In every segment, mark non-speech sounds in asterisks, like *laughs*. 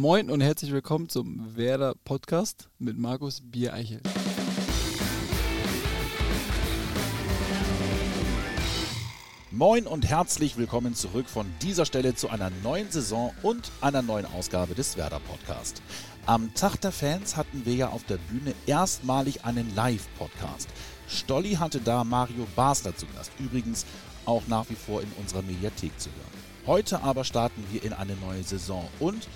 Moin und herzlich willkommen zum Werder Podcast mit Markus Biereichel. Moin und herzlich willkommen zurück von dieser Stelle zu einer neuen Saison und einer neuen Ausgabe des Werder Podcast. Am Tag der Fans hatten wir ja auf der Bühne erstmalig einen Live-Podcast. Stolli hatte da Mario Basler zu Gast, übrigens auch nach wie vor in unserer Mediathek zu hören. Heute aber starten wir in eine neue Saison und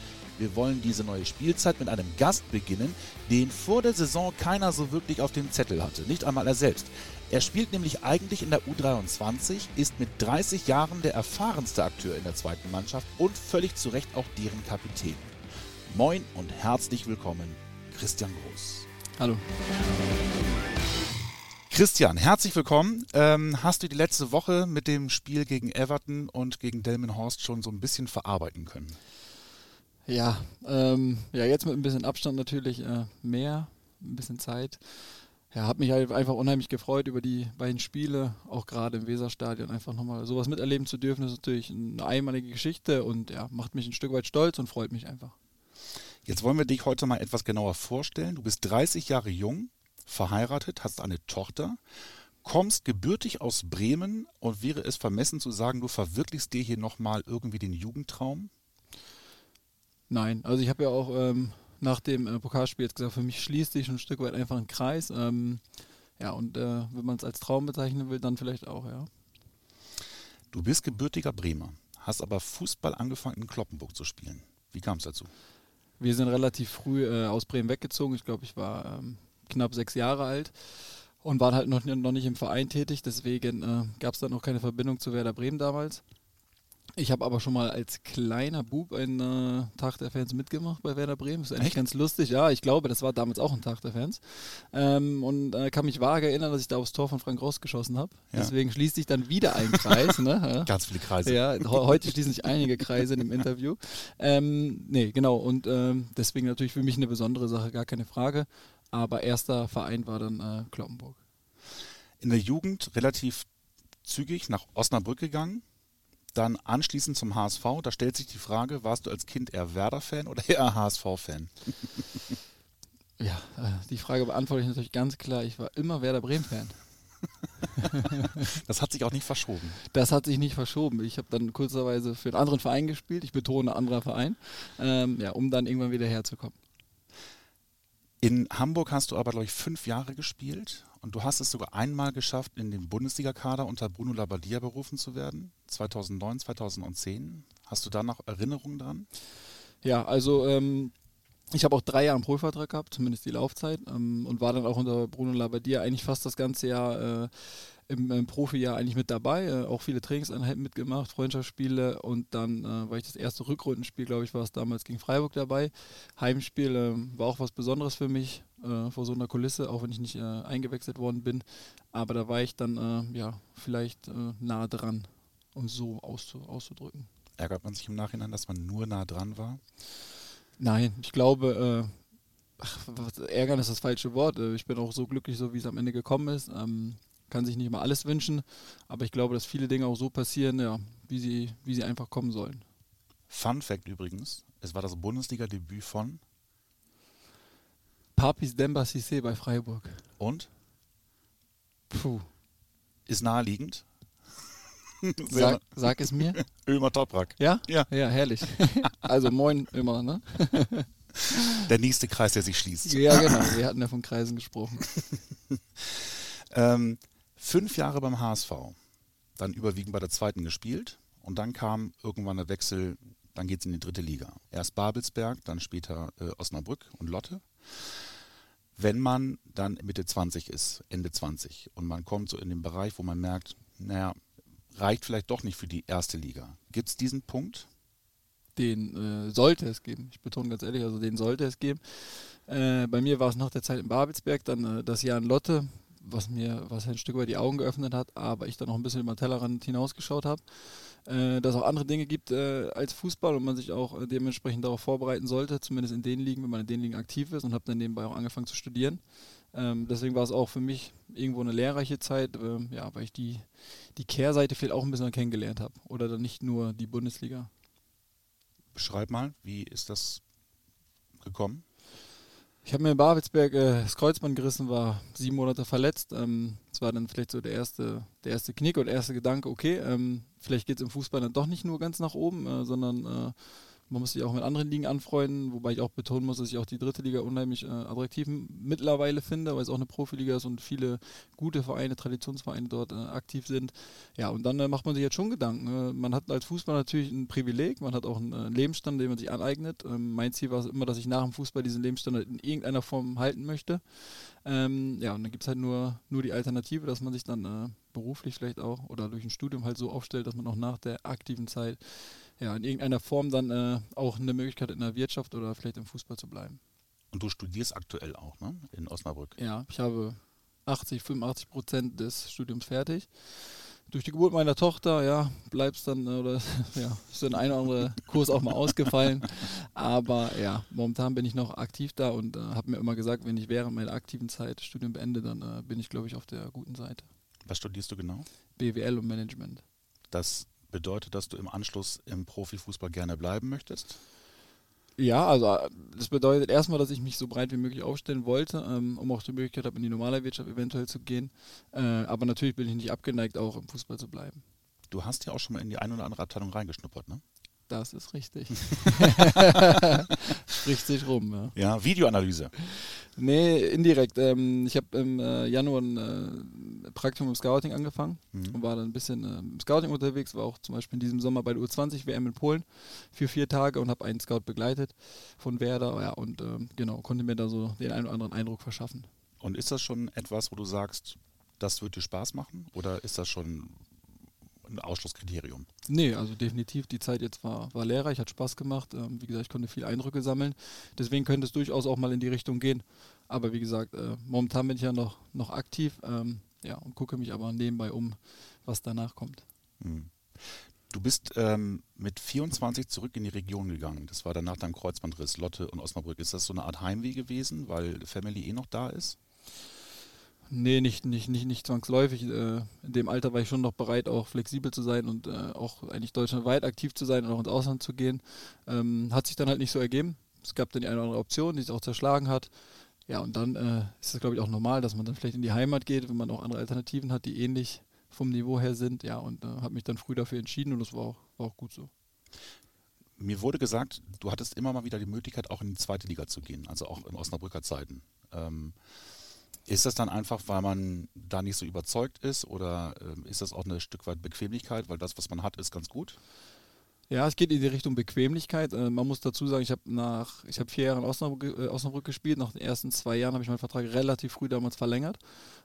wir wollen diese neue Spielzeit mit einem Gast beginnen, den vor der Saison keiner so wirklich auf dem Zettel hatte, nicht einmal er selbst. Er spielt nämlich eigentlich in der U23, ist mit 30 Jahren der erfahrenste Akteur in der zweiten Mannschaft und völlig zu Recht auch deren Kapitän. Moin und herzlich willkommen, Christian Groß. Hallo. Christian, herzlich willkommen. Ähm, hast du die letzte Woche mit dem Spiel gegen Everton und gegen Delmenhorst schon so ein bisschen verarbeiten können? Ja, ähm, ja, jetzt mit ein bisschen Abstand natürlich äh, mehr, ein bisschen Zeit ja, habe mich halt einfach unheimlich gefreut über die beiden Spiele, auch gerade im Weserstadion, einfach nochmal sowas miterleben zu dürfen, ist natürlich eine einmalige Geschichte und ja, macht mich ein Stück weit stolz und freut mich einfach. Jetzt wollen wir dich heute mal etwas genauer vorstellen. Du bist 30 Jahre jung, verheiratet, hast eine Tochter, kommst gebürtig aus Bremen und wäre es vermessen zu sagen, du verwirklichst dir hier nochmal irgendwie den Jugendtraum? Nein, also ich habe ja auch ähm, nach dem äh, Pokalspiel jetzt gesagt, für mich schließt sich ein Stück weit einfach ein Kreis. Ähm, ja, und äh, wenn man es als Traum bezeichnen will, dann vielleicht auch, ja. Du bist gebürtiger Bremer, hast aber Fußball angefangen in Kloppenburg zu spielen. Wie kam es dazu? Wir sind relativ früh äh, aus Bremen weggezogen. Ich glaube, ich war ähm, knapp sechs Jahre alt und war halt noch, noch nicht im Verein tätig. Deswegen äh, gab es dann noch keine Verbindung zu Werder Bremen damals. Ich habe aber schon mal als kleiner Bub einen äh, Tag der Fans mitgemacht bei Werder Bremen. Das ist eigentlich Echt? ganz lustig. Ja, ich glaube, das war damals auch ein Tag der Fans. Ähm, und äh, kann mich vage erinnern, dass ich da aufs Tor von Frank Ross geschossen habe. Ja. Deswegen schließt sich dann wieder ein Kreis. ne? *laughs* Ganz viele Kreise. Ja, heute schließen sich einige Kreise in dem Interview. Ähm, nee, genau. Und ähm, deswegen natürlich für mich eine besondere Sache, gar keine Frage. Aber erster Verein war dann äh, Kloppenburg. In der Jugend relativ zügig nach Osnabrück gegangen dann anschließend zum HSV, da stellt sich die Frage, warst du als Kind eher Werder-Fan oder eher HSV-Fan? *laughs* Ja, äh, die Frage beantworte ich natürlich ganz klar. Ich war immer Werder Bremen-Fan. *laughs* das hat sich auch nicht verschoben. Das hat sich nicht verschoben. Ich habe dann kurzerweise für einen anderen Verein gespielt. Ich betone anderer Verein, ähm, ja, um dann irgendwann wieder herzukommen. In Hamburg hast du aber, glaube ich, fünf Jahre gespielt und du hast es sogar einmal geschafft, in den Bundesligakader unter Bruno Labbadia berufen zu werden. 2009, 2010. Hast du da noch Erinnerungen dran? Ja, also ähm, ich habe auch drei Jahre einen Profivertrag gehabt, zumindest die Laufzeit, ähm, und war dann auch unter Bruno Labbadia eigentlich fast das ganze Jahr äh, im, im Profijahr eigentlich mit dabei, äh, auch viele Trainingseinheiten mitgemacht, Freundschaftsspiele und dann äh, war ich das erste Rückrundenspiel, glaube ich, war es damals gegen Freiburg dabei. Heimspiel äh, war auch was Besonderes für mich äh, vor so einer Kulisse, auch wenn ich nicht äh, eingewechselt worden bin. Aber da war ich dann äh, ja vielleicht nah dran, um so auszu auszudrücken. Ärgert man sich im Nachhinein, dass man nur nah dran war? Nein, ich glaube, ach, ärgern ist das falsche Wort. Ich bin auch so glücklich, so wie es am Ende gekommen ist. Ähm, kann sich nicht immer alles wünschen, aber ich glaube, dass viele Dinge auch so passieren, ja, wie sie, wie sie einfach kommen sollen. Fun Fact übrigens, es war das Bundesliga-Debüt von Papis Demba Cissé bei Freiburg. Und? Puh. Ist naheliegend. *laughs* Sag, sag, es mir. *laughs* Ömer Toprak. Ja? Ja. Ja, herrlich. *laughs* also moin Ömer, ne? Der nächste Kreis, der sich schließt. Ja, genau. Wir hatten ja von Kreisen gesprochen. ähm, Fünf Jahre beim HSV, dann überwiegend bei der zweiten gespielt und dann kam irgendwann der Wechsel, dann geht es in die dritte Liga. Erst Babelsberg, dann später äh, Osnabrück und Lotte. Wenn man dann Mitte 20 ist, Ende 20 und man kommt so in den Bereich, wo man merkt, naja, reicht vielleicht doch nicht für die erste Liga. Gibt es diesen Punkt? Den äh, sollte es geben. Ich betone ganz ehrlich, also den sollte es geben. Äh, bei mir war es nach der Zeit in Babelsberg, dann äh, das Jahr in Lotte, was mir was ein Stück weit die Augen geöffnet hat, aber ich dann noch ein bisschen über den Tellerrand hinausgeschaut habe, äh, dass es auch andere Dinge gibt äh, als Fußball und man sich auch äh, dementsprechend darauf vorbereiten sollte, zumindest in den Ligen, wenn man in den Ligen aktiv ist und habe dann nebenbei auch angefangen zu studieren. Ähm, deswegen war es auch für mich irgendwo eine lehrreiche Zeit, ähm, ja, weil ich die, die Kehrseite vielleicht auch ein bisschen kennengelernt habe oder dann nicht nur die Bundesliga. Beschreib mal, wie ist das gekommen? Ich habe mir in Babelsberg äh, das Kreuzband gerissen, war sieben Monate verletzt. Ähm, das war dann vielleicht so der erste, der erste Knick und der erste Gedanke, okay, ähm, vielleicht geht es im Fußball dann doch nicht nur ganz nach oben, äh, sondern äh, man muss sich auch mit anderen Ligen anfreunden, wobei ich auch betonen muss, dass ich auch die dritte Liga unheimlich äh, attraktiv mittlerweile finde, weil es auch eine Profiliga ist und viele gute Vereine, Traditionsvereine dort äh, aktiv sind. Ja, und dann äh, macht man sich jetzt schon Gedanken. Ne? man hat als Fußball natürlich ein Privileg, man hat auch einen äh, Lebensstand, den man sich aneignet. Ähm, mein Ziel war immer, dass ich nach dem Fußball diesen Lebensstandard in irgendeiner Form halten möchte. Ähm, ja, und dann gibt es halt nur, nur die Alternative, dass man sich dann äh, beruflich vielleicht auch oder durch ein Studium halt so aufstellt, dass man auch nach der aktiven Zeit ja, in irgendeiner Form dann äh, auch eine Möglichkeit in der Wirtschaft oder vielleicht im Fußball zu bleiben. Und du studierst aktuell auch, ne? In Osnabrück. Ja, ich habe 80, 85 Prozent des Studiums fertig. Durch die Geburt meiner Tochter, ja, bleibst dann, äh, oder *laughs* ja, ist dann ein oder andere Kurs auch mal ausgefallen. Aber ja, momentan bin ich noch aktiv da und äh, habe mir immer gesagt, wenn ich während meiner aktiven Zeit das Studium beende, dann äh, bin ich, glaube ich, auf der guten Seite. Was studierst du genau? BWL und Management. Das bedeutet, dass du im Anschluss im Profifußball gerne bleiben möchtest? Ja, also das bedeutet erstmal, dass ich mich so breit wie möglich aufstellen wollte, ähm, um auch die Möglichkeit habe, in die normale Wirtschaft eventuell zu gehen. Äh, aber natürlich bin ich nicht abgeneigt, auch im Fußball zu bleiben. Du hast ja auch schon mal in die eine oder andere Abteilung reingeschnuppert, ne? Das ist richtig. *laughs* *laughs* Spricht sich rum, ja. Ja, Videoanalyse. Nee, indirekt. Ähm, ich habe im äh, Januar ein äh, Praktikum im Scouting angefangen mhm. und war dann ein bisschen äh, im Scouting unterwegs, war auch zum Beispiel in diesem Sommer bei der U20 WM in Polen für vier Tage und habe einen Scout begleitet von Werder, ja, und ähm, genau, konnte mir da so den einen oder anderen Eindruck verschaffen. Und ist das schon etwas, wo du sagst, das wird dir Spaß machen? Oder ist das schon ein Ausschlusskriterium. Nee, also definitiv. Die Zeit jetzt war, war lehrreich, hat Spaß gemacht. Ähm, wie gesagt, ich konnte viele Eindrücke sammeln. Deswegen könnte es durchaus auch mal in die Richtung gehen. Aber wie gesagt, äh, momentan bin ich ja noch, noch aktiv ähm, ja, und gucke mich aber nebenbei um, was danach kommt. Hm. Du bist ähm, mit 24 zurück in die Region gegangen. Das war dann nach deinem Kreuzbandriss, Lotte und Osnabrück. Ist das so eine Art Heimweh gewesen, weil Family eh noch da ist? Nee, nicht, nicht, nicht, nicht zwangsläufig. Äh, in dem Alter war ich schon noch bereit, auch flexibel zu sein und äh, auch eigentlich deutschlandweit aktiv zu sein und auch ins Ausland zu gehen. Ähm, hat sich dann halt nicht so ergeben. Es gab dann die eine oder andere Option, die sich auch zerschlagen hat. Ja, und dann äh, ist es, glaube ich, auch normal, dass man dann vielleicht in die Heimat geht, wenn man auch andere Alternativen hat, die ähnlich vom Niveau her sind. Ja, und äh, habe mich dann früh dafür entschieden und das war auch, war auch gut so. Mir wurde gesagt, du hattest immer mal wieder die Möglichkeit, auch in die zweite Liga zu gehen, also auch in Osnabrücker Zeiten. Ähm, ist das dann einfach, weil man da nicht so überzeugt ist oder äh, ist das auch ein Stück weit Bequemlichkeit, weil das, was man hat, ist ganz gut? Ja, es geht in die Richtung Bequemlichkeit. Äh, man muss dazu sagen, ich habe nach, ich habe vier Jahre in Osnabrück, äh, Osnabrück, gespielt. Nach den ersten zwei Jahren habe ich meinen Vertrag relativ früh damals verlängert.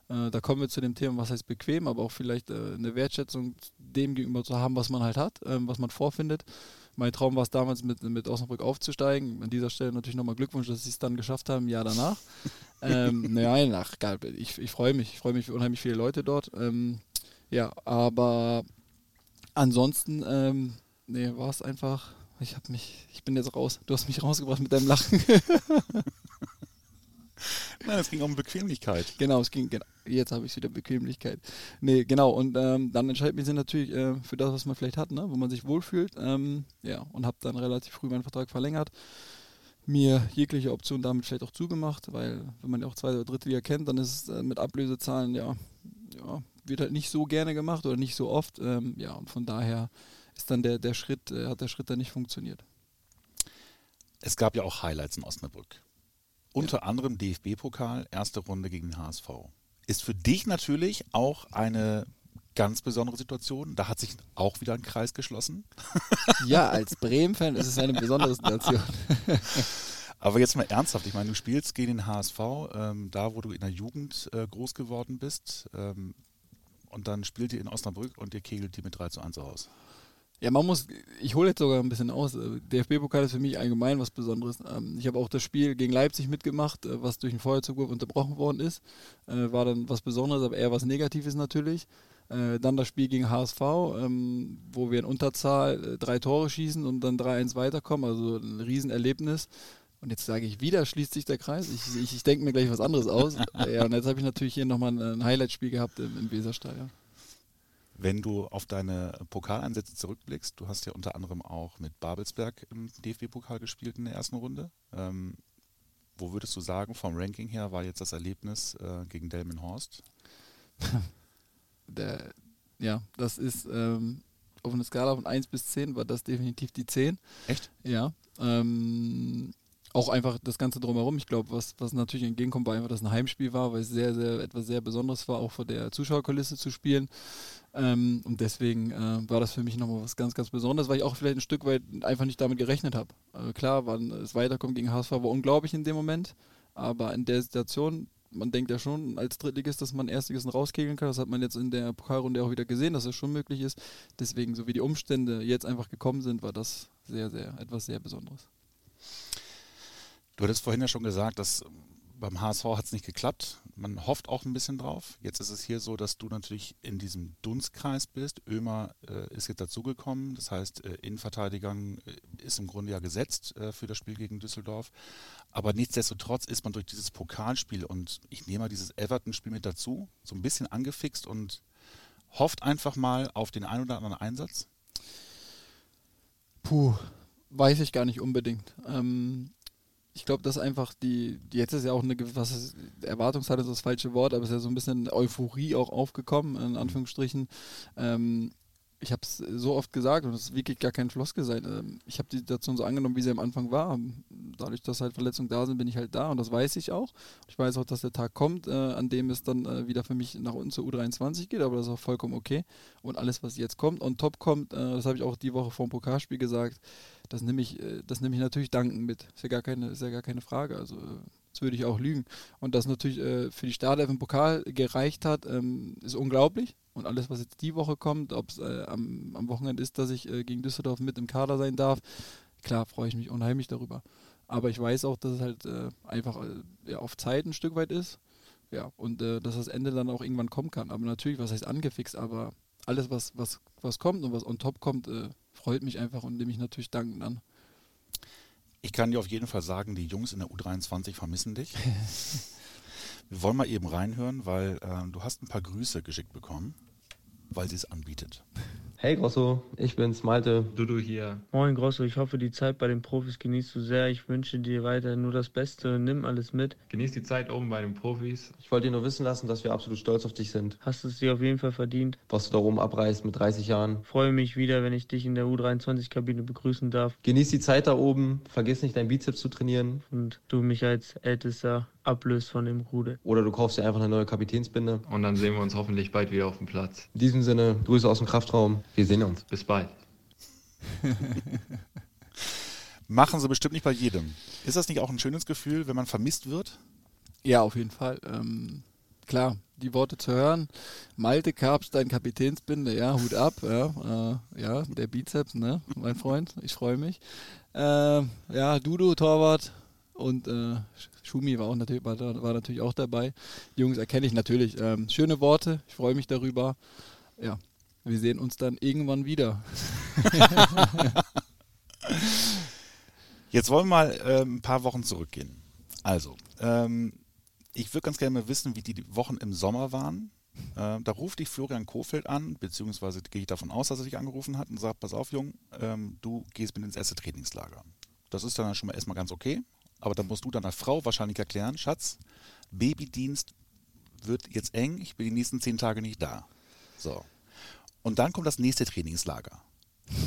Äh, da kommen wir zu dem Thema, was heißt bequem, aber auch vielleicht äh, eine Wertschätzung dem gegenüber zu haben, was man halt hat, ähm, was man vorfindet. Mein Traum war es damals, mit, mit Osnabrück aufzusteigen. An dieser Stelle natürlich nochmal Glückwunsch, dass sie es dann geschafft haben, ein Jahr danach. *laughs* ähm, nein, ach, geil, ich, ich freue mich. Ich freue mich für unheimlich viele Leute dort. Ähm, ja, aber ansonsten, ähm, nee, war es einfach. Ich habe mich, ich bin jetzt raus. Du hast mich rausgebracht mit deinem Lachen. *laughs* Nein, es ging um Bequemlichkeit. Genau, es ging, genau. Jetzt habe ich wieder Bequemlichkeit. Nee, genau. Und ähm, dann entscheidet man sich natürlich äh, für das, was man vielleicht hat, ne? wo man sich wohlfühlt. Ähm, ja, und habe dann relativ früh meinen Vertrag verlängert. Mir jegliche Option damit vielleicht auch zugemacht, weil wenn man ja auch zweite oder dritte Liga kennt, dann ist es äh, mit Ablösezahlen, ja, ja, wird halt nicht so gerne gemacht oder nicht so oft. Ähm, ja, und von daher ist dann der, der Schritt, äh, hat der Schritt dann nicht funktioniert. Es gab ja auch Highlights in Osnabrück. Unter anderem DFB-Pokal, erste Runde gegen den HSV. Ist für dich natürlich auch eine ganz besondere Situation. Da hat sich auch wieder ein Kreis geschlossen. *laughs* Ja, als Bremen-Fan ist es eine besondere Situation. *laughs* Aber jetzt mal ernsthaft, ich meine, du spielst gegen den HSV, ähm, da wo du in der Jugend äh, groß geworden bist, ähm, und dann spielt ihr in Osnabrück und ihr kegelt die mit 3 zu 1 aus. Ja, man muss, ich hole jetzt sogar ein bisschen aus. Äh, DFB-Pokal ist für mich allgemein was Besonderes. Ähm, ich habe auch das Spiel gegen Leipzig mitgemacht, äh, was durch einen Feuerzugwurf unterbrochen worden ist. Äh, war dann was Besonderes, aber eher was Negatives natürlich. Dann das Spiel gegen HSV, ähm, wo wir in Unterzahl drei Tore schießen und dann 3-1 weiterkommen. Also ein Riesenerlebnis. Und jetzt sage ich wieder, schließt sich der Kreis. Ich, ich, ich denke mir gleich was anderes aus. *laughs* ja, und jetzt habe ich natürlich hier nochmal ein Highlight-Spiel gehabt im, im Weserstadion. Wenn du auf deine Pokaleinsätze zurückblickst, du hast ja unter anderem auch mit Babelsberg im DFB-Pokal gespielt in der ersten Runde. Ähm, wo würdest du sagen, vom Ranking her war jetzt das Erlebnis äh, gegen Delmenhorst? *laughs* Der, ja, das ist ähm, auf einer Skala von 1 bis 10 war das definitiv die 10. Echt? Ja. Ähm, auch einfach das Ganze drumherum. Ich glaube, was, was natürlich entgegenkommt, war einfach, dass ein Heimspiel war, weil es sehr, sehr etwas sehr Besonderes war, auch vor der Zuschauerkulisse zu spielen. Ähm, und deswegen äh, war das für mich nochmal was ganz, ganz Besonderes, weil ich auch vielleicht ein Stück weit einfach nicht damit gerechnet habe. Äh, klar, wann es weiterkommt gegen HSV war unglaublich in dem Moment, aber in der Situation, man denkt ja schon als Drittligist, dass man Erstligisten rauskegeln kann. Das hat man jetzt in der Pokalrunde auch wieder gesehen, dass das schon möglich ist. Deswegen, so wie die Umstände jetzt einfach gekommen sind, war das sehr, sehr, etwas sehr Besonderes. Du hattest vorhin ja schon gesagt, dass beim HSV hat es nicht geklappt. Man hofft auch ein bisschen drauf. Jetzt ist es hier so, dass du natürlich in diesem Dunstkreis bist. Ömer äh, ist jetzt dazugekommen. Das heißt, äh, Innenverteidigung äh, ist im Grunde ja gesetzt äh, für das Spiel gegen Düsseldorf. Aber nichtsdestotrotz ist man durch dieses Pokalspiel und ich nehme mal dieses Everton-Spiel mit dazu, so ein bisschen angefixt und hofft einfach mal auf den einen oder anderen Einsatz. Puh, weiß ich gar nicht unbedingt. Ähm, ich glaube, dass einfach die, jetzt ist ja auch eine gewisse Erwartungshaltung ist das falsche Wort, aber es ist ja so ein bisschen Euphorie auch aufgekommen, in Anführungsstrichen. Ähm, ich habe es so oft gesagt und es ist wirklich gar kein Floskel sein. Ähm, ich habe die Situation so angenommen, wie sie am Anfang war. Dadurch, dass halt Verletzungen da sind, bin ich halt da und das weiß ich auch. Ich weiß auch, dass der Tag kommt, äh, an dem es dann äh, wieder für mich nach unten zur U23 geht, aber das ist auch vollkommen okay. Und alles, was jetzt kommt und top kommt, äh, das habe ich auch die Woche vor dem Pokalspiel gesagt, das nehme ich, äh, das nehme ich natürlich danken mit. Ist ja gar keine, ist ja gar keine Frage. Also das würde ich auch lügen. Und das natürlich äh, für die Startelf im Pokal gereicht hat, ähm, ist unglaublich. Und alles, was jetzt die Woche kommt, ob es äh, am, am, Wochenende ist, dass ich äh, gegen Düsseldorf mit im Kader sein darf, klar freue ich mich unheimlich darüber. Aber ich weiß auch, dass es halt äh, einfach äh, ja, auf Zeit ein Stück weit ist. Ja, und äh, dass das Ende dann auch irgendwann kommen kann. Aber natürlich, was heißt angefixt, aber alles, was, was, was kommt und was on top kommt, freut mich einfach und nehme ich natürlich dankend an. Ich kann dir auf jeden Fall sagen, die Jungs in der U23 vermissen dich. *laughs* Wir wollen mal eben reinhören, weil äh, du hast ein paar Grüße geschickt bekommen weil sie es anbietet. Hey Grosso, ich bin's, Malte. Dudu hier. Moin Grosso, ich hoffe, die Zeit bei den Profis genießt du sehr. Ich wünsche dir weiter nur das Beste. Nimm alles mit. Genieß die Zeit oben bei den Profis. Ich wollte dir nur wissen lassen, dass wir absolut stolz auf dich sind. Hast es dir auf jeden Fall verdient. Was du da oben abreißt mit 30 Jahren. Freue mich wieder, wenn ich dich in der U23-Kabine begrüßen darf. Genieß die Zeit da oben. Vergiss nicht, deinen Bizeps zu trainieren. Und du mich als Ältester ablöst von dem Rude. Oder du kaufst dir einfach eine neue Kapitänsbinde. Und dann sehen wir uns hoffentlich bald wieder auf dem Platz. In diesem Sinne, Grüße aus dem Kraftraum. Wir sehen uns. Bis bald. *laughs* Machen sie bestimmt nicht bei jedem. Ist das nicht auch ein schönes Gefühl, wenn man vermisst wird? Ja, auf jeden Fall. Ähm, klar, die Worte zu hören. Malte Karpstein, Kapitänsbinde, ja, Hut ab, ja, äh, ja, der Bizeps, ne, mein Freund, ich freue mich. Äh, ja, Dudu, Torwart, und äh, Schumi war, auch natürlich, war, war, natürlich auch dabei. Die Jungs erkenne ich natürlich. Ähm, schöne Worte, ich freue mich darüber. Ja, wir sehen uns dann irgendwann wieder. *laughs* Jetzt wollen wir mal äh, ein paar Wochen zurückgehen. Also, ähm, ich würde ganz gerne mal wissen, wie die Wochen im Sommer waren. Äh, da ruft dich Florian Kofeld an, beziehungsweise gehe ich davon aus, dass er dich angerufen hat und sagt, pass auf, Jung, ähm, du gehst mit ins erste Trainingslager. Das ist dann schon mal erstmal ganz okay. Aber dann musst du deiner Frau wahrscheinlich erklären, Schatz, Babydienst wird jetzt eng, ich bin die nächsten zehn Tage nicht da. So. Und dann kommt das nächste Trainingslager.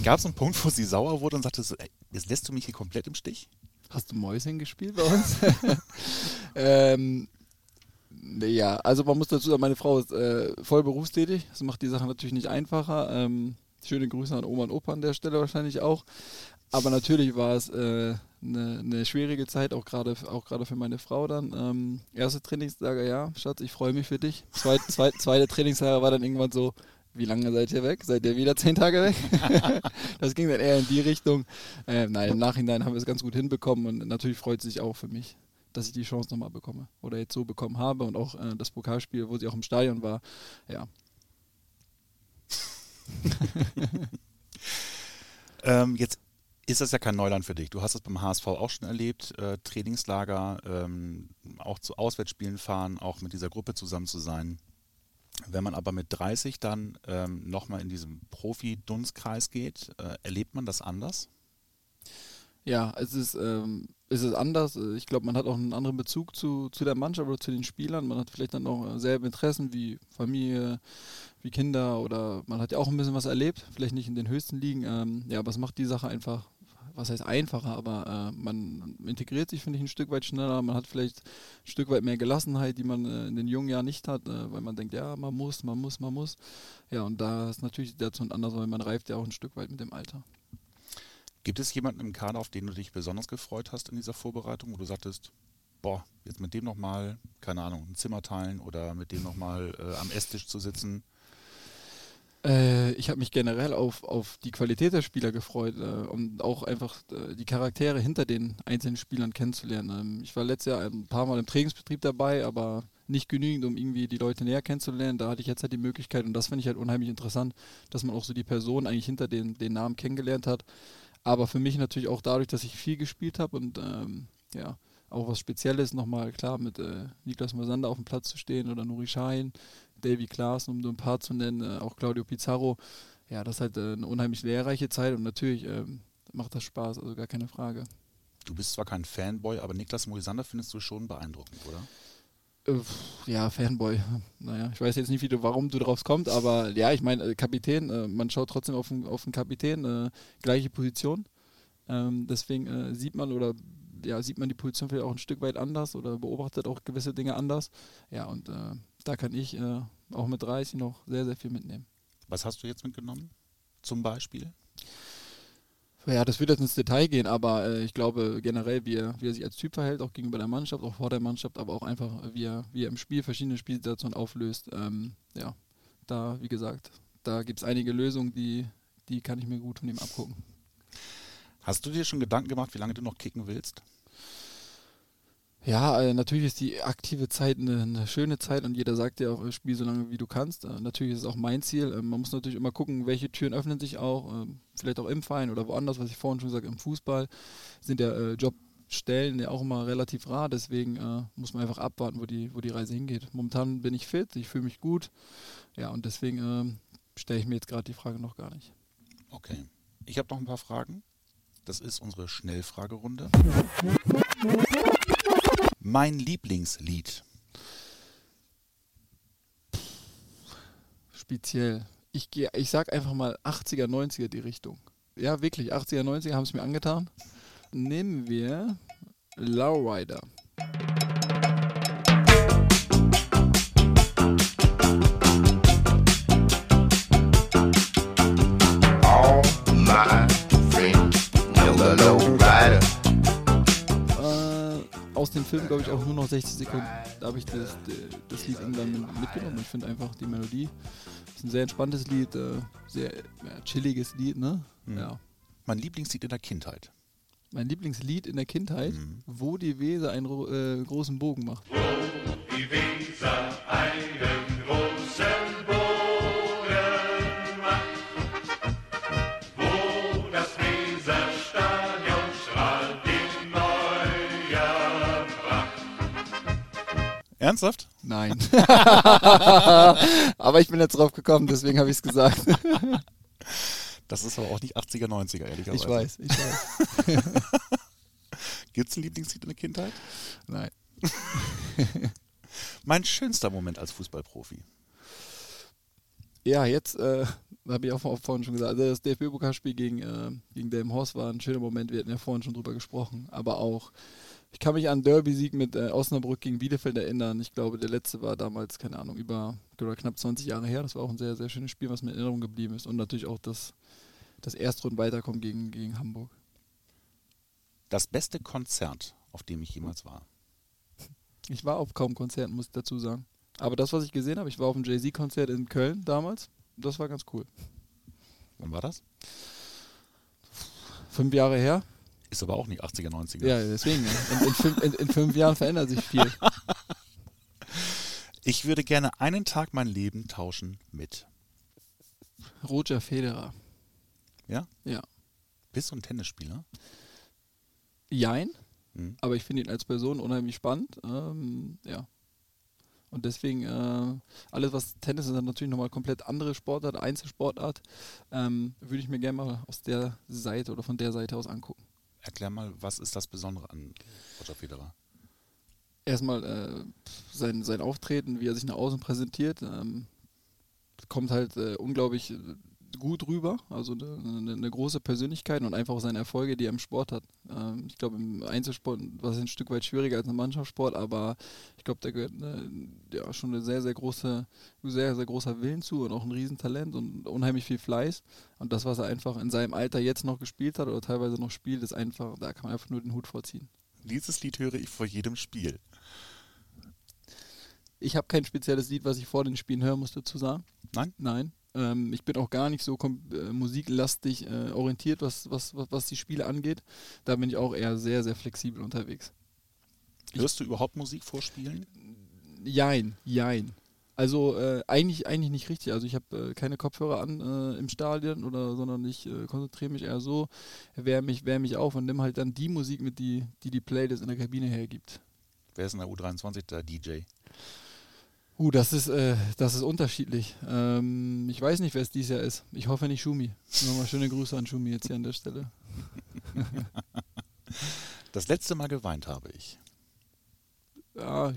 Gab es einen Punkt, wo sie sauer wurde und sagte so, ey, jetzt lässt du mich hier komplett im Stich? Hast du Mäuschen gespielt bei uns? *laughs* ähm, ja, also man muss dazu sagen, meine Frau ist äh, voll berufstätig. Das macht die Sache natürlich nicht einfacher. Ähm, schöne Grüße an Oma und Opa an der Stelle wahrscheinlich auch. Aber natürlich war es äh, eine, eine schwierige Zeit, auch gerade auch für meine Frau dann. Ähm, erste Trainingslager, ja, Schatz, ich freue mich für dich. Zweit, zweit, zweite Trainingslager war dann irgendwann so, wie lange seid ihr weg? Seid ihr wieder zehn Tage weg? *laughs* das ging dann eher in die Richtung. Äh, nein, im Nachhinein haben wir es ganz gut hinbekommen und natürlich freut es sich auch für mich, dass ich die Chance nochmal bekomme oder jetzt so bekommen habe und auch äh, das Pokalspiel, wo sie auch im Stadion war. Ja. *laughs* ähm, jetzt ist das ja kein Neuland für dich. Du hast es beim HSV auch schon erlebt, äh, Trainingslager, ähm, auch zu Auswärtsspielen fahren, auch mit dieser Gruppe zusammen zu sein. Wenn man aber mit 30 dann ähm, nochmal in diesem Profi-Dunstkreis geht, äh, erlebt man das anders? Ja, es ist, ähm, ist es anders. Äh, Ich glaube, man hat auch einen anderen Bezug zu, zu der Mannschaft oder zu den Spielern. Man hat vielleicht dann auch äh, selbe Interessen wie Familie, wie Kinder oder man hat ja auch ein bisschen was erlebt. Vielleicht nicht in den höchsten Ligen. Ähm, ja, aber es macht die Sache einfach, was heißt einfacher, aber äh, man integriert sich, finde ich, ein Stück weit schneller. Man hat vielleicht ein Stück weit mehr Gelassenheit, die man äh, in den jungen Jahren nicht hat, äh, weil man denkt, ja, man muss, man muss, man muss. Ja, und da ist natürlich der und anders, weil man reift ja auch ein Stück weit mit dem Alter. Gibt es jemanden im Kader, auf den du dich besonders gefreut hast in dieser Vorbereitung, wo du sagtest, boah, jetzt mit dem nochmal, keine Ahnung, ein Zimmer teilen oder mit dem nochmal äh, am Esstisch zu sitzen? Äh, ich habe mich generell auf, auf die Qualität der Spieler gefreut äh, und auch einfach äh, die Charaktere hinter den einzelnen Spielern kennenzulernen. Ähm, ich war letztes Jahr ein paar Mal im Trainingsbetrieb dabei, aber nicht genügend, um irgendwie die Leute näher kennenzulernen. Da hatte ich jetzt halt die Möglichkeit und das finde ich halt unheimlich interessant, dass man auch so die Person eigentlich hinter den, den Namen kennengelernt hat. Aber für mich natürlich auch dadurch, dass ich viel gespielt habe und ähm, ja, auch was Spezielles nochmal, klar, mit äh, Niklas Mosander auf dem Platz zu stehen oder Nuri Schein, Davy Klaassen, um nur ein paar zu nennen, äh, auch Claudio Pizarro. Ja, das ist halt äh, eine unheimlich lehrreiche Zeit und natürlich ähm, macht das Spaß, also gar keine Frage. Du bist zwar kein Fanboy, aber Niklas Moisander findest du schon beeindruckend, oder? Äh, Ja, Fanboy. Naja, ich weiß jetzt nicht, wie du, warum du drauf kommst, aber ja, ich meine, äh, Kapitän, äh, man schaut trotzdem auf den, auf den Kapitän, äh, gleiche Position. Ähm, deswegen äh, sieht man oder ja, sieht man die Position vielleicht auch ein Stück weit anders oder beobachtet auch gewisse Dinge anders. Ja, und äh, da kann ich auch mit 30 noch sehr, sehr viel mitnehmen. Was hast du jetzt mitgenommen? Zum Beispiel? Ja, das wird jetzt ins Detail gehen, aber äh, ich glaube generell, wie er, wie er sich als Typ verhält, auch gegenüber der Mannschaft, auch vor der Mannschaft, aber auch einfach, wie er, wie er im Spiel verschiedene Spielsituationen auflöst. Ähm, ja, da, wie gesagt, da gibt es einige Lösungen, die, die kann ich mir gut von ihm abgucken. Hast du dir schon Gedanken gemacht, wie lange du noch kicken willst? Ja, äh, natürlich ist die aktive Zeit eine, eine schöne Zeit und jeder sagt ja auch, äh, spiel so lange wie du kannst. Äh, natürlich ist es auch mein Ziel. Ähm, man muss natürlich immer gucken, welche Türen öffnen sich auch, ähm, vielleicht auch im Verein oder woanders, was ich vorhin schon gesagt habe, im Fußball sind ja Jobstellen ja auch immer relativ rar, deswegen muss man einfach abwarten, wo die, wo die Reise hingeht. Momentan bin ich fit, ich fühle mich gut, ja, und deswegen ähm, stelle ich mir jetzt gerade die Frage noch gar nicht. Okay. Ich habe noch ein paar Fragen. Das ist unsere Schnellfragerunde. Mein Lieblingslied. Speziell. Ich gehe, ich sag einfach mal 80er, 90er die Richtung. Ja, wirklich, 80er, 90er haben es mir angetan. Nehmen wir Lowrider. Aus dem Film, glaube ich, auch nur noch 60 Sekunden. Da habe ich das, das Lied irgendwann mitgenommen. Ich finde einfach die Melodie ist ein sehr entspanntes Lied, äh, sehr ja, chilliges Lied, ne? Mhm. Ja. Mein Lieblingslied in der Kindheit. Mein Lieblingslied in der Kindheit, wo die Weser einen äh, großen Bogen macht. Ernsthaft? Nein. *laughs* *laughs* Aber ich bin jetzt drauf gekommen, deswegen habe ich es gesagt. Das ist aber auch nicht 80er, 90er, ehrlicherweise. Ich weiß, ich weiß. *laughs* Gibt es ein Lieblingslied in der Kindheit? Nein. Mein schönster Moment als Fußballprofi. Ja, jetzt äh, habe ich auch vor- vorhin schon gesagt, also das DFB-Pokalspiel gegen, äh, gegen Delmenhorst war ein schöner Moment. Wir hatten ja vorhin schon drüber gesprochen. Aber auch, ich kann mich an Derby-Sieg mit äh, Osnabrück gegen Bielefeld erinnern. Ich glaube, der letzte war damals, keine Ahnung, über knapp 20 Jahre her. Das war auch ein sehr, sehr schönes Spiel, was mir in Erinnerung geblieben ist. Und natürlich auch das, das Erstrunden weiterkommen gegen, gegen Hamburg. Das beste Konzert, auf dem ich jemals war. Ich war auf kaum Konzerten, muss ich dazu sagen. Aber das, was ich gesehen habe, ich war auf dem Jay-Z-Konzert in Köln damals. Das war ganz cool. Wann war das? Fünf Jahre her. Ist aber auch nicht 80er, 90er. Ja, deswegen. In, in, fünf, in, in fünf Jahren verändert sich viel. *laughs* Ich würde gerne einen Tag mein Leben tauschen mit. Roger Federer. Ja? Ja. Bist du ein Tennisspieler? Jein, Hm. aber ich finde ihn als Person unheimlich spannend. Ähm, ja. Und deswegen, äh, alles was Tennis ist, dann natürlich nochmal komplett andere Sportart, Einzelsportart, ähm, würde ich mir gerne mal aus der Seite oder von der Seite aus angucken. Erklär mal, was ist das Besondere an Roger Federer? Erstmal äh, sein, sein Auftreten, wie er sich nach außen präsentiert, ähm, kommt halt äh, unglaublich äh, gut rüber. Also eine, eine, große Persönlichkeit und einfach auch seine Erfolge, die er im Sport hat. Ähm, ich glaube, im Einzelsport war es ein Stück weit schwieriger als im Mannschaftssport, aber ich glaube, da gehört eine, ja, schon eine sehr, sehr große, sehr, sehr großer Willen zu und auch ein Riesentalent und unheimlich viel Fleiß. Und das, was er einfach in seinem Alter jetzt noch gespielt hat oder teilweise noch spielt, ist einfach, da kann man einfach nur den Hut vorziehen. Dieses Lied höre ich vor jedem Spiel. Ich habe kein spezielles Lied, was ich vor den Spielen hören muss, dazu sagen. Nein? Nein. Ähm, ich bin auch gar nicht so äh, musiklastig äh, orientiert, was, was, was, was die Spiele angeht. Da bin ich auch eher sehr, sehr flexibel unterwegs. Hörst du überhaupt Musik vor Spielen? Jein, jein. Also äh, eigentlich, eigentlich nicht richtig. Also ich habe äh, keine Kopfhörer an äh, im Stadion oder sondern ich äh, konzentriere mich eher so, wärme mich, wärm mich auf und nimm halt dann die Musik mit, die die, die Playlist in der Kabine hergibt. Wer ist in der U23 der DJ? Uh, das ist, äh, das ist unterschiedlich. Ähm, ich weiß nicht, wer es dieses Jahr ist. Ich hoffe nicht Schumi. Nochmal schöne Grüße an Schumi jetzt hier an der Stelle. *laughs* Das letzte Mal geweint habe ich. Ja,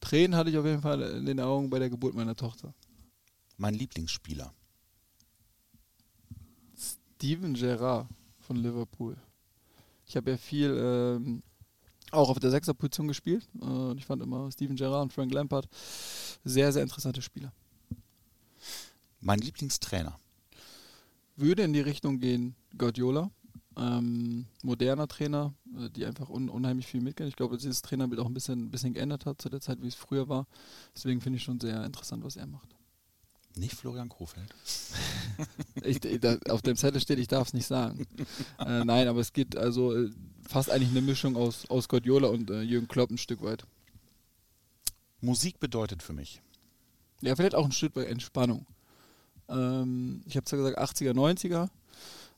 Tränen hatte ich auf jeden Fall in den Augen bei der Geburt meiner Tochter. Mein Lieblingsspieler. Steven Gerrard von Liverpool. Ich habe ja viel ähm, auch auf der Sechserposition gespielt. Äh, und ich fand immer Steven Gerrard und Frank Lampard sehr, sehr interessante Spieler. Mein Lieblingstrainer. Würde in die Richtung gehen Guardiola. Ähm, moderner Trainer, äh, die einfach un unheimlich viel mitgehen. Ich glaube, dass dieses Trainerbild auch ein bisschen, bisschen geändert hat zu der Zeit, wie es früher war. Deswegen finde ich schon sehr interessant, was er macht. Nicht Florian Kofeld. *laughs* Ich, da, auf dem Zettel steht, ich darf es nicht sagen. äh, nein, aber es geht also äh, fast eigentlich eine Mischung aus, aus Guardiola und äh, Jürgen Klopp ein Stück weit. Musik bedeutet für mich. Ja, vielleicht auch ein Stück weit Entspannung. Ähm, ich habe zwar gesagt 80er, 90er,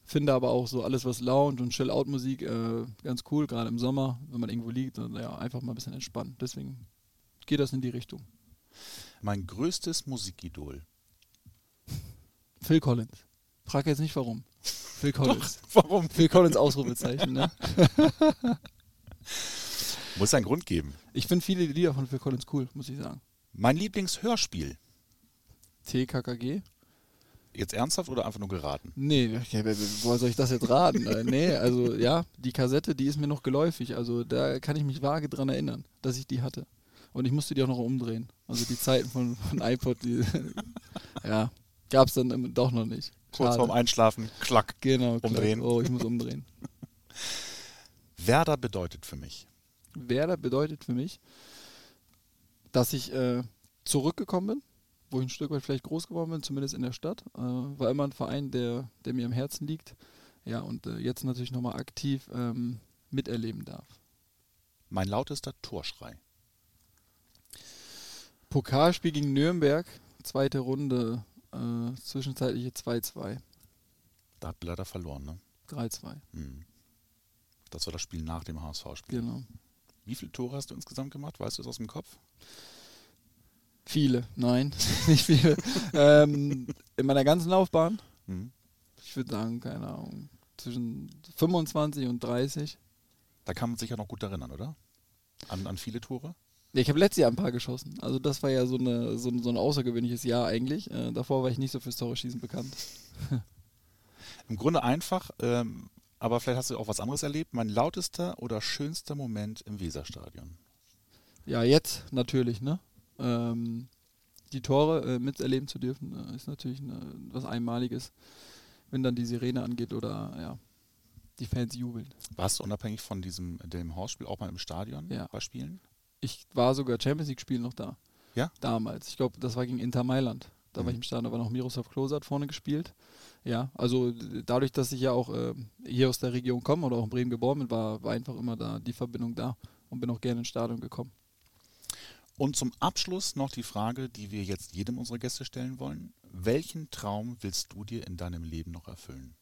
finde aber auch so alles, was Lounge und Chill-Out-Musik äh, ganz cool, gerade im Sommer, wenn man irgendwo liegt und ja, einfach mal ein bisschen entspannen. Deswegen geht das in die Richtung. Mein größtes Musikidol. *laughs* Phil Collins. Frag jetzt nicht warum. Phil *laughs* Collins. Warum? Phil Collins Ausrufezeichen, ne? *laughs* Muss einen Grund geben. Ich finde viele Lieder von Phil Collins cool, muss ich sagen. Mein Lieblingshörspiel. TKKG? Jetzt ernsthaft oder einfach nur geraten? Nee, wer- woher soll ich das jetzt raten? Äh, nee, also ja, die Kassette, die ist mir noch geläufig. Also da kann ich mich vage dran erinnern, dass ich die hatte. Und ich musste die auch noch umdrehen. Also die Zeiten von, von iPod, die *laughs* ja, gab es dann doch noch nicht. Kurz vorm Einschlafen, klack. Genau. Umdrehen. Oh, ich muss umdrehen. *laughs* Werder bedeutet für mich. Werder bedeutet für mich, dass ich äh, zurückgekommen bin, wo ich ein Stück weit vielleicht groß geworden bin, zumindest in der Stadt. Äh, war immer ein Verein, der, der mir am Herzen liegt. Ja, und äh, jetzt natürlich nochmal aktiv ähm, miterleben darf. Mein lautester Torschrei. Pokalspiel gegen Nürnberg, zweite Runde, äh, zwischenzeitliche 2-2, Da hat Blatter verloren, ne? 3-2, Hm. Das war das Spiel nach dem HSV-Spiel. genau. Wie viele Tore hast du insgesamt gemacht? Weißt du es aus dem Kopf? Viele, nein, *laughs* nicht viele. ähm, in meiner ganzen Laufbahn, Hm. ich würde sagen, keine Ahnung, zwischen 25 und 30. Da kann man sich ja noch gut erinnern, oder? An, an viele Tore? Ja, ich habe letztes Jahr ein paar geschossen. Also das war ja so, eine, so, ein- so ein außergewöhnliches Jahr eigentlich. Äh, davor war ich nicht so fürs Tore-Schießen bekannt. Im Grunde einfach, ähm, aber vielleicht hast du auch was anderes erlebt. Mein lautester oder schönster Moment im Weserstadion. Ja, jetzt natürlich, ne? Ähm, die Tore äh, miterleben zu dürfen, äh, ist natürlich ne, was Einmaliges, wenn dann die Sirene angeht oder ja, die Fans jubeln. Warst du unabhängig von diesem dem Horstspiel auch mal im Stadion Ja. bei Spielen? Ich war sogar Champions League-Spiel noch da. Ja? Damals. Ich glaube, das war gegen Inter Mailand. Da war Mhm. ich im Stadion, da war noch Miroslav Klose hat vorne gespielt. Ja, also dadurch, dass ich ja auch äh, hier aus der Region komme oder auch in Bremen geboren bin, war, war einfach immer da die Verbindung da und bin auch gerne ins Stadion gekommen. Und zum Abschluss noch die Frage, die wir jetzt jedem unserer Gäste stellen wollen. Welchen Traum willst du dir in deinem Leben noch erfüllen?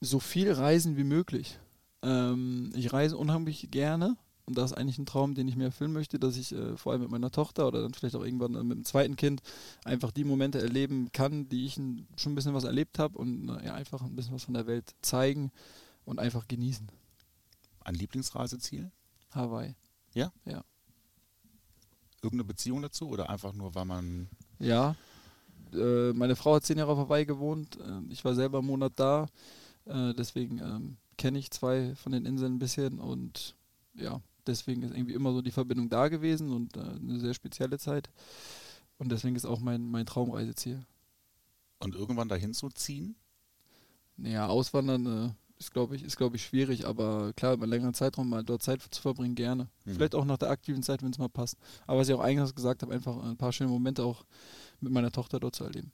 so viel reisen wie möglich. Ähm, ich reise unheimlich gerne Und das ist eigentlich ein Traum, den ich mir erfüllen möchte, dass ich äh, vor allem mit meiner Tochter oder dann vielleicht auch irgendwann mit dem zweiten Kind einfach die Momente erleben kann, die ich schon ein bisschen was erlebt habe und ja, einfach ein bisschen was von der Welt zeigen und einfach genießen. Ein Lieblingsreiseziel? Hawaii. Irgendeine Beziehung dazu oder einfach nur, weil man. Ja, äh, meine Frau hat zehn Jahre auf Hawaii gewohnt. Äh, ich war selber einen Monat da. Äh, deswegen ähm, kenne ich zwei von den Inseln ein bisschen und ja, deswegen ist irgendwie immer so die Verbindung da gewesen und äh, eine sehr spezielle Zeit. Und deswegen ist auch mein, mein Traumreiseziel. Und irgendwann dahin zu ziehen? Naja, auswandern äh, ist, glaube ich, ist, glaube ich, schwierig, aber klar, über einen längeren Zeitraum mal dort Zeit zu verbringen, gerne. Mhm. Vielleicht auch nach der aktiven Zeit, wenn es mal passt. Aber was ich auch eingangs gesagt habe, einfach ein paar schöne Momente auch mit meiner Tochter dort zu erleben.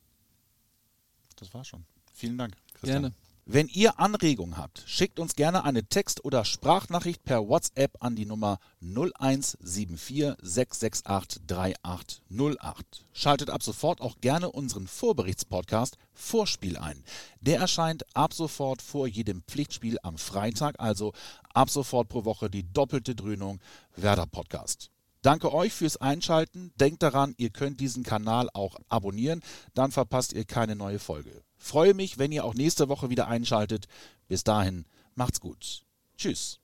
Das war schon. Vielen Dank, Christian. Gerne. Wenn ihr Anregungen habt, schickt uns gerne eine Text- oder Sprachnachricht per WhatsApp an die Nummer 0174 668 3808. Schaltet ab sofort auch gerne unseren Vorberichtspodcast Vorspiel ein. Der erscheint ab sofort vor jedem Pflichtspiel am Freitag, also ab sofort pro Woche die doppelte Dröhnung Werder Podcast. Danke euch fürs Einschalten. Denkt daran, ihr könnt diesen Kanal auch abonnieren, dann verpasst ihr keine neue Folge. Freue mich, wenn ihr auch nächste Woche wieder einschaltet. Bis dahin, macht's gut. Tschüss.